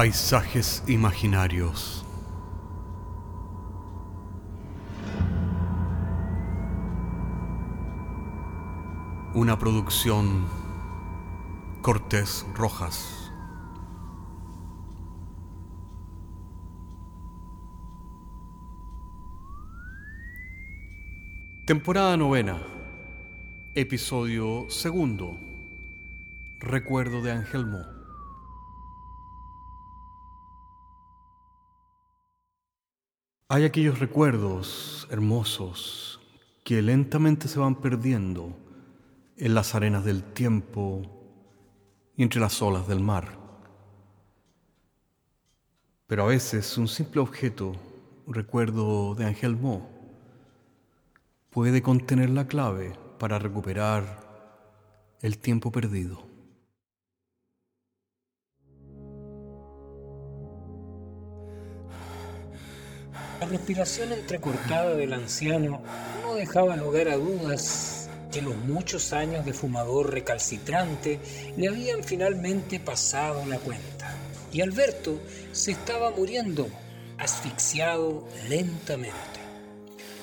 Paisajes imaginarios. Una producción Cortés Rojas. Temporada novena. Episodio segundo. Recuerdo de Angelmo. Hay aquellos recuerdos hermosos que lentamente se van perdiendo en las arenas del tiempo y entre las olas del mar. Pero a veces un simple objeto, un recuerdo de Angelmo, puede contener la clave para recuperar el tiempo perdido. La respiración entrecortada del anciano no dejaba lugar a dudas que los muchos años de fumador recalcitrante le habían finalmente pasado la cuenta. Y Alberto se estaba muriendo, asfixiado lentamente.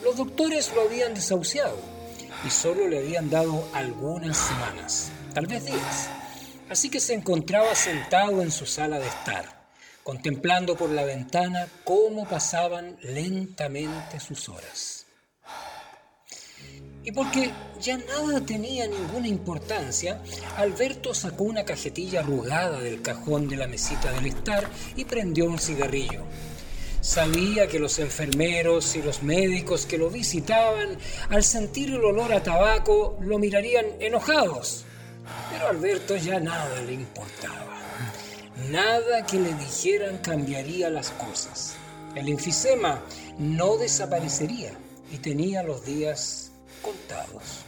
Los doctores lo habían desahuciado y solo le habían dado algunas semanas, tal vez días. Así que se encontraba sentado en su sala de estar contemplando por la ventana cómo pasaban lentamente sus horas. Y porque ya nada tenía ninguna importancia, Alberto sacó una cajetilla arrugada del cajón de la mesita del estar y prendió un cigarrillo. Sabía que los enfermeros y los médicos que lo visitaban, al sentir el olor a tabaco, lo mirarían enojados. Pero a Alberto ya nada le importaba. Nada que le dijeran cambiaría las cosas. El enfisema no desaparecería y tenía los días contados.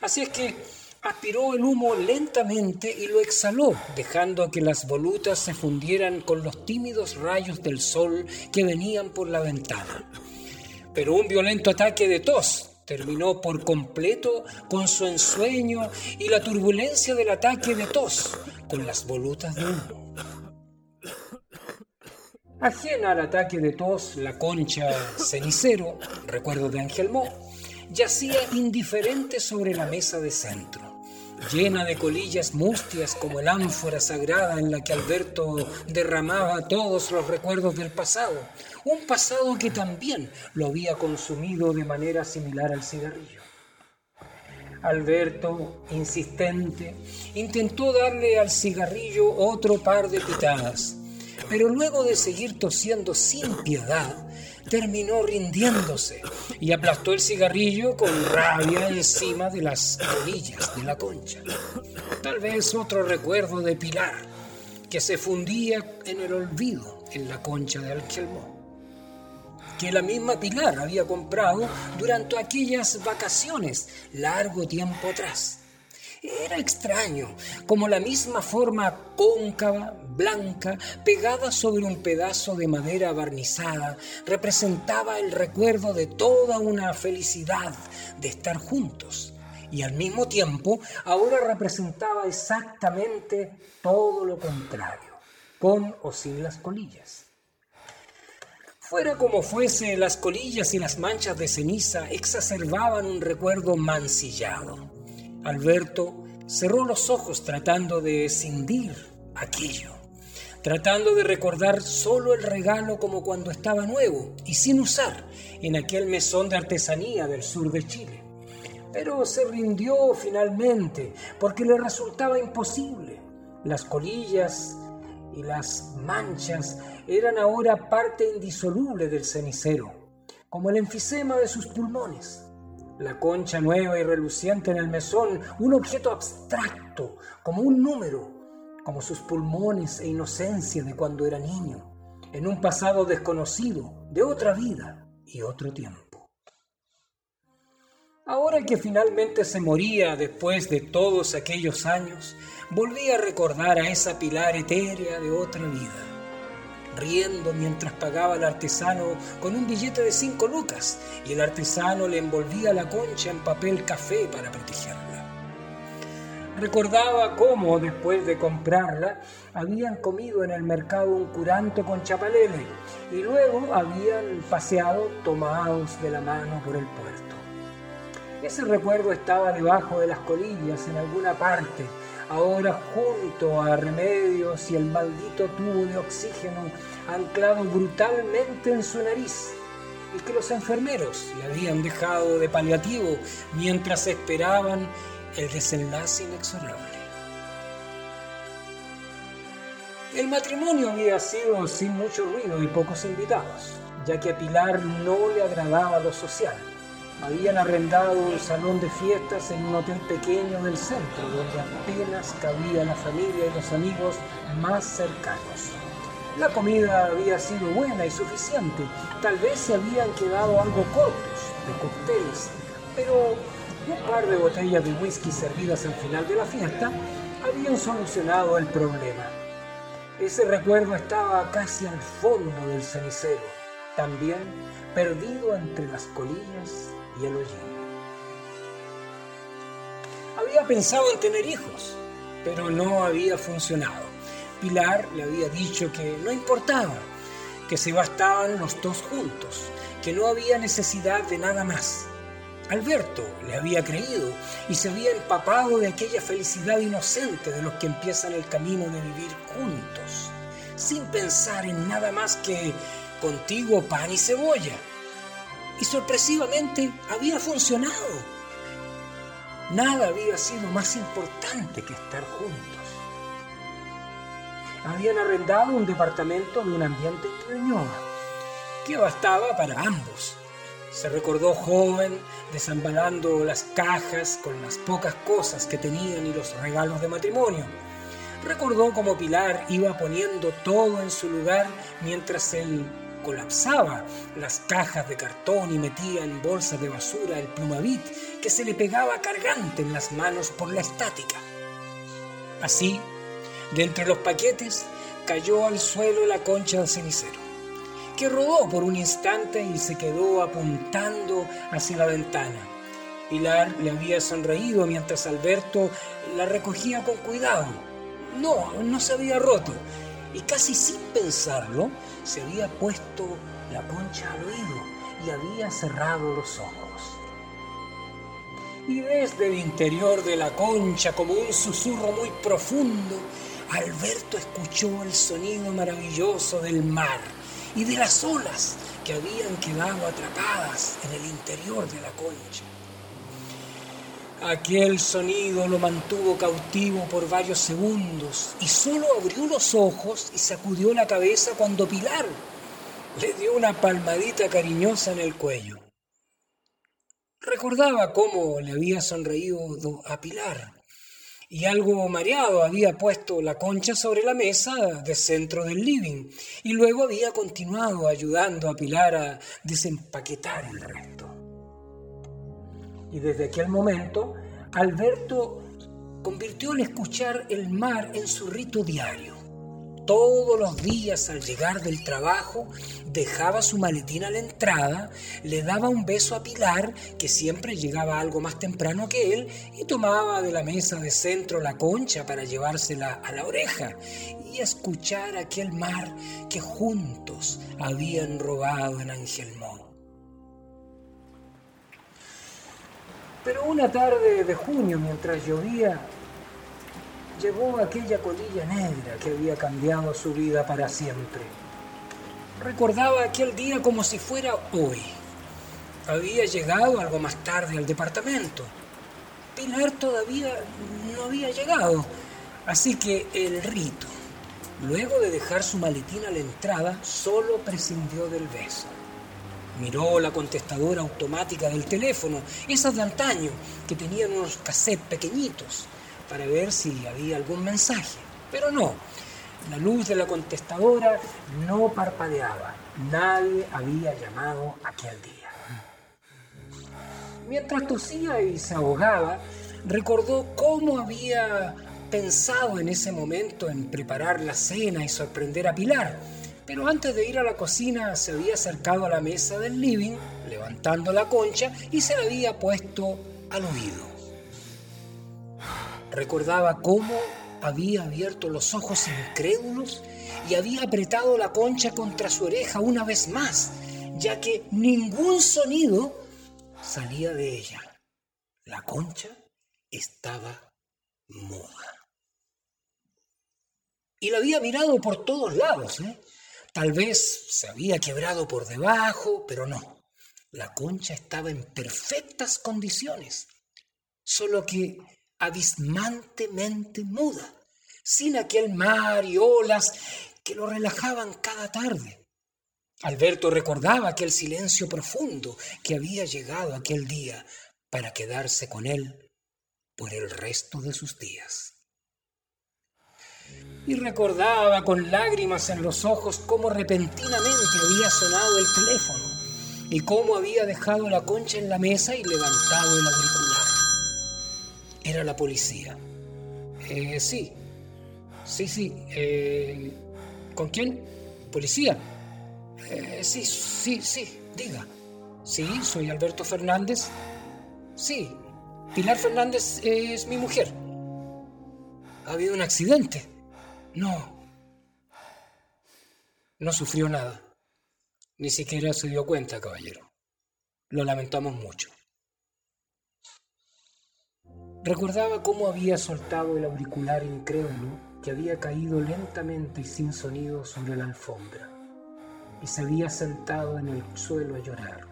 Así es que aspiró el humo lentamente y lo exhaló, dejando que las volutas se fundieran con los tímidos rayos del sol que venían por la ventana. Pero un violento ataque de tos terminó por completo con su ensueño y la turbulencia del ataque de tos, con las volutas de humo. Ajena al ataque de tos, la concha cenicero, recuerdo de Angelmó, yacía indiferente sobre la mesa de centro llena de colillas mustias como el ánfora sagrada en la que Alberto derramaba todos los recuerdos del pasado, un pasado que también lo había consumido de manera similar al cigarrillo. Alberto, insistente, intentó darle al cigarrillo otro par de pitadas, pero luego de seguir tosiendo sin piedad, terminó rindiéndose y aplastó el cigarrillo con rabia encima de las colillas de la concha. Tal vez otro recuerdo de Pilar, que se fundía en el olvido en la concha de Alquelmó que la misma Pilar había comprado durante aquellas vacaciones largo tiempo atrás. Era extraño, como la misma forma cóncava, blanca, pegada sobre un pedazo de madera barnizada, representaba el recuerdo de toda una felicidad de estar juntos. Y al mismo tiempo, ahora representaba exactamente todo lo contrario, con o sin las colillas. Fuera como fuese, las colillas y las manchas de ceniza exacerbaban un recuerdo mancillado Alberto cerró los ojos tratando de escindir aquello, tratando de recordar solo el regalo como cuando estaba nuevo y sin usar en aquel mesón de artesanía del sur de Chile. Pero se rindió finalmente porque le resultaba imposible. Las colillas y las manchas eran ahora parte indisoluble del cenicero, como el enfisema de sus pulmones la concha nueva y reluciente en el mesón, un objeto abstracto, como un número, como sus pulmones e inocencia de cuando era niño, en un pasado desconocido, de otra vida y otro tiempo. Ahora que finalmente se moría después de todos aquellos años, volví a recordar a esa pilar etérea de otra vida riendo mientras pagaba al artesano con un billete de cinco lucas y el artesano le envolvía la concha en papel café para protegerla. Recordaba cómo, después de comprarla, habían comido en el mercado un curanto con chapalele y luego habían paseado tomados de la mano por el puerto. Ese recuerdo estaba debajo de las colillas en alguna parte, ahora junto a Remedios y el maldito tubo de oxígeno anclado brutalmente en su nariz y que los enfermeros le habían dejado de paliativo mientras esperaban el desenlace inexorable. El matrimonio había sido sin mucho ruido y pocos invitados, ya que a Pilar no le agradaba lo social. Habían arrendado un salón de fiestas en un hotel pequeño del centro, donde apenas cabía la familia y los amigos más cercanos. La comida había sido buena y suficiente. Tal vez se habían quedado algo cortos de cócteles, pero un par de botellas de whisky servidas al final de la fiesta habían solucionado el problema. Ese recuerdo estaba casi al fondo del cenicero, también perdido entre las colillas Había pensado en tener hijos, pero no había funcionado. Pilar le había dicho que no importaba, que se bastaban los dos juntos, que no había necesidad de nada más. Alberto le había creído y se había empapado de aquella felicidad inocente de los que empiezan el camino de vivir juntos, sin pensar en nada más que contigo pan y cebolla. Y sorpresivamente había funcionado. Nada había sido más importante que estar juntos habían arrendado un departamento de un ambiente en que bastaba para ambos. Se recordó joven desambalando las cajas con las pocas cosas que tenían y los regalos de matrimonio. Recordó cómo Pilar iba poniendo todo en su lugar mientras él colapsaba las cajas de cartón y metía en bolsas de basura el plumavit que se le pegaba cargante en las manos por la estática. Así de entre los paquetes cayó al suelo la concha del cenicero, que rodó por un instante y se quedó apuntando hacia la ventana. Pilar le había sonreído mientras Alberto la recogía con cuidado. No, no se había roto. Y casi sin pensarlo, se había puesto la concha al oído y había cerrado los ojos. Y desde el interior de la concha, como un susurro muy profundo, Alberto escuchó el sonido maravilloso del mar y de las olas que habían quedado atrapadas en el interior de la concha. Aquel sonido lo mantuvo cautivo por varios segundos y solo abrió los ojos y sacudió la cabeza cuando Pilar le dio una palmadita cariñosa en el cuello. Recordaba cómo le había sonreído a Pilar y algo mareado había puesto la concha sobre la mesa de centro del living y luego había continuado ayudando a Pilar a desempaquetar el resto. Y desde aquel momento, Alberto convirtió el escuchar el mar en su rito diario todos los días al llegar del trabajo dejaba su maletín a la entrada, le daba un beso a Pilar, que siempre llegaba algo más temprano que él, y tomaba de la mesa de centro la concha para llevársela a la oreja y escuchar aquel mar que juntos habían robado en Angelmó. Pero una tarde de junio, mientras llovía, llegó aquella colilla negra que había cambiado su vida para siempre. Recordaba aquel día como si fuera hoy. Había llegado algo más tarde al departamento. Pilar todavía no había llegado, así que el rito, luego de dejar su maletín a la entrada, solo prescindió del beso. Miró la contestadora automática del teléfono, esas de antaño, que tenían unos cassettes pequeñitos para ver si había algún mensaje. Pero no, la luz de la contestadora no parpadeaba. Nadie había llamado aquel día. Mientras tosía y se ahogaba, recordó cómo había pensado en ese momento en preparar la cena y sorprender a Pilar. Pero antes de ir a la cocina se había acercado a la mesa del living, levantando la concha y se la había puesto al oído. Recordaba cómo había abierto los ojos incrédulos y había apretado la concha contra su oreja una vez más, ya que ningún sonido salía de ella. La concha estaba muda. Y la había mirado por todos lados. ¿eh? Tal vez se había quebrado por debajo, pero no. La concha estaba en perfectas condiciones, solo que abismantemente muda, sin aquel mar y olas que lo relajaban cada tarde. Alberto recordaba aquel silencio profundo que había llegado aquel día para quedarse con él por el resto de sus días y recordaba con lágrimas en los ojos cómo repentinamente había sonado el teléfono y cómo había dejado la concha en la mesa y levantado el auricular. Era la policía. Eh, sí, sí, sí. Eh, ¿Con quién? ¿Policía? Eh, sí, sí, sí, diga. Sí, soy Alberto Fernández. Sí, Pilar Fernández es mi mujer. Ha habido un accidente. No. No sufrió nada. Ni siquiera se dio cuenta, caballero. Lo lamentamos mucho. Recordaba cómo había soltado el auricular incrédulo que había caído lentamente y sin sonido sobre la alfombra y se había sentado en el suelo a llorar,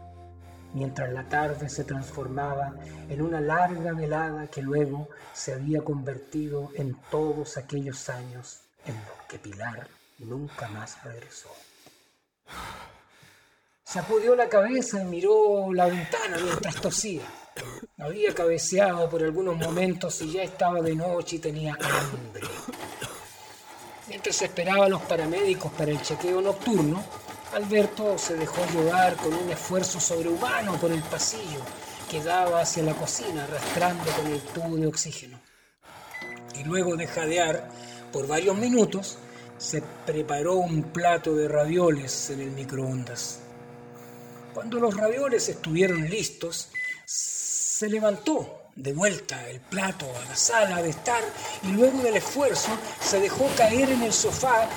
mientras la tarde se transformaba en una larga velada que luego se había convertido en todos aquellos años en lo que Pilar nunca más regresó. Sacudió la cabeza y miró la ventana mientras tosía. Había cabeceado por algunos momentos y ya estaba de noche y tenía hambre. Mientras esperaba a los paramédicos para el chequeo nocturno, Alberto se dejó llevar con un esfuerzo sobrehumano por el pasillo que daba hacia la cocina arrastrando con el tubo de oxígeno. Y luego de jadear, por varios minutos se preparó un plato de ravioles en el microondas. Cuando los ravioles estuvieron listos, se levantó de vuelta el plato a la sala de estar y luego del esfuerzo se dejó caer en el sofá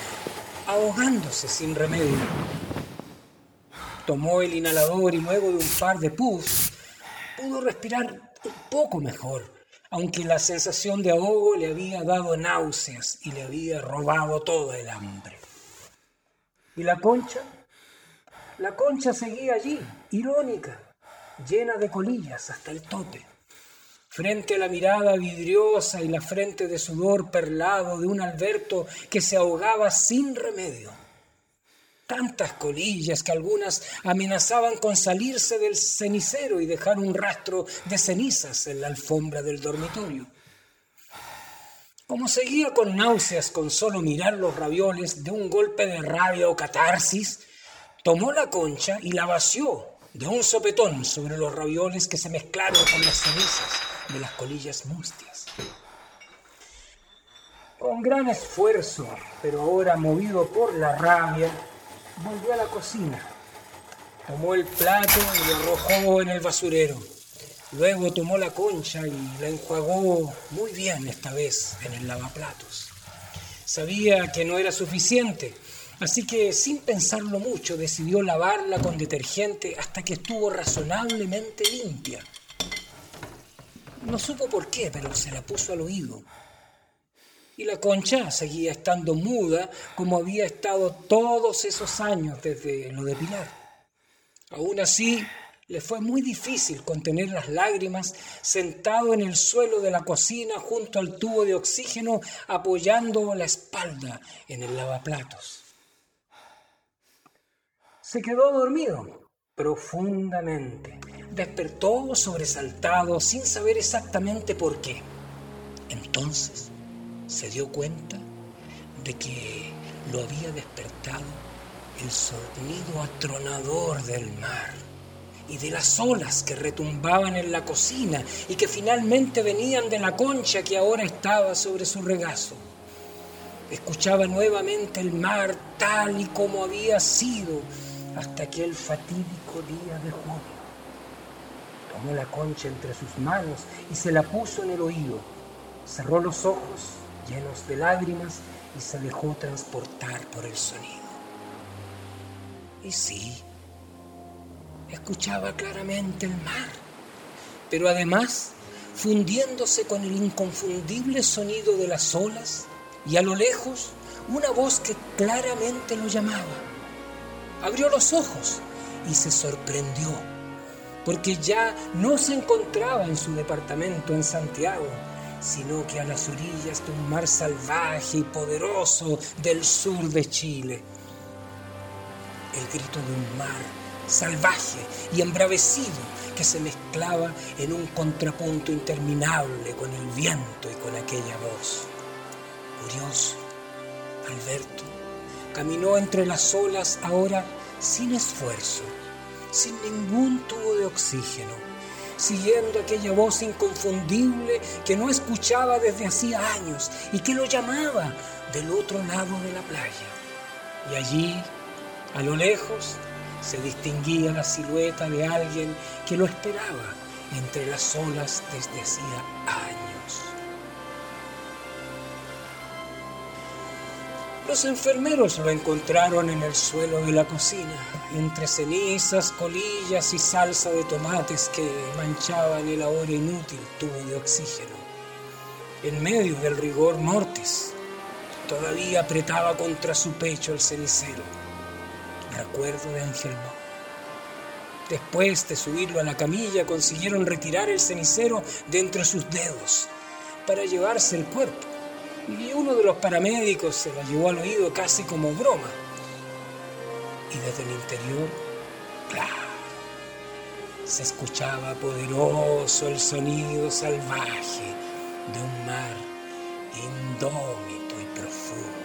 ahogándose sin remedio. Tomó el inhalador y luego de un par de puffs pudo respirar un poco mejor aunque la sensación de ahogo le había dado náuseas y le había robado todo el hambre. ¿Y la concha? La concha seguía allí, irónica, llena de colillas hasta el tope, frente a la mirada vidriosa y la frente de sudor perlado de un Alberto que se ahogaba sin remedio tantas colillas que algunas amenazaban con salirse del cenicero y dejar un rastro de cenizas en la alfombra del dormitorio. Como seguía con náuseas con solo mirar los ravioles de un golpe de rabia o catarsis, tomó la concha y la vació de un sopetón sobre los ravioles que se mezclaron con las cenizas de las colillas mustias. Con gran esfuerzo, pero ahora movido por la rabia, volvió a la cocina, tomó el plato y lo arrojó en el basurero. Luego tomó la concha y la enjuagó muy bien esta vez en el lavaplatos. Sabía que no era suficiente, así que sin pensarlo mucho decidió lavarla con detergente hasta que estuvo razonablemente limpia. No supo por qué, pero se la puso al oído y la concha seguía estando muda como había estado todos esos años desde lo de Pilar. Aún así, le fue muy difícil contener las lágrimas sentado en el suelo de la cocina junto al tubo de oxígeno apoyando la espalda en el lavaplatos. Se quedó dormido profundamente. Despertó sobresaltado sin saber exactamente por qué. Entonces se dio cuenta de que lo había despertado el sonido atronador del mar y de las olas que retumbaban en la cocina y que finalmente venían de la concha que ahora estaba sobre su regazo. Escuchaba nuevamente el mar tal y como había sido hasta aquel fatídico día de junio. Tomó la concha entre sus manos y se la puso en el oído cerró los ojos llenos de lágrimas y se dejó transportar por el sonido. Y sí, escuchaba claramente el mar, pero además fundiéndose con el inconfundible sonido de las olas y a lo lejos una voz que claramente lo llamaba. Abrió los ojos y se sorprendió, porque ya no se encontraba en su departamento en Santiago, sino que a las orillas de un mar salvaje y poderoso del sur de Chile. El grito de un mar salvaje y embravecido que se mezclaba en un contrapunto interminable con el viento y con aquella voz. Curioso, Alberto caminó entre las olas ahora sin esfuerzo, sin ningún tubo de oxígeno, siguiendo aquella voz inconfundible que no escuchaba desde hacía años y que lo llamaba del otro lado de la playa. Y allí, a lo lejos, se distinguía la silueta de alguien que lo esperaba entre las olas desde hacía años. Los enfermeros lo encontraron en el suelo de la cocina, entre cenizas, colillas y salsa de tomates que manchaban el ahora inútil tubo de oxígeno. En medio del rigor mortis, todavía apretaba contra su pecho el cenicero recuerdo de Angelmo. Después de subirlo a la camilla, consiguieron retirar el cenicero de entre sus dedos para llevarse el cuerpo. Y uno de los paramédicos se la llevó al oído casi como broma. Y desde el interior, claro, se escuchaba poderoso el sonido salvaje de un mar indómito y profundo.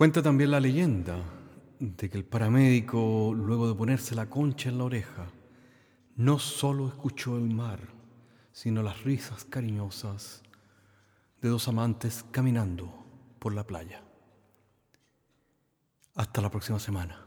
Cuenta también la leyenda de que el paramédico, luego de ponerse la concha en la oreja, no solo escuchó el mar, sino las risas cariñosas de dos amantes caminando por la playa. Hasta la próxima semana.